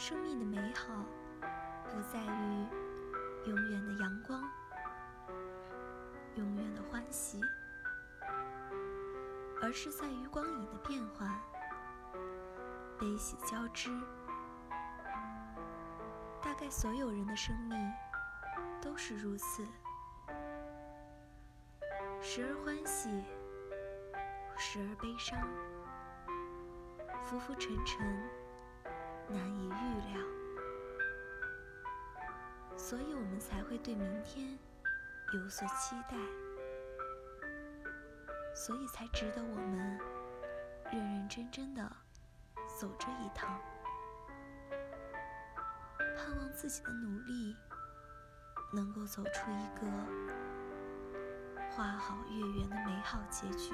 生命的美好不在于永远的阳光、永远的欢喜，而是在于光影的变化、悲喜交织。大概所有人的生命都是如此，时而欢喜，时而悲伤，浮浮沉沉，所以我们才会对明天有所期待，所以才值得我们认认真真的走这一趟。盼望自己的努力能够走出一个花好月圆的美好结局。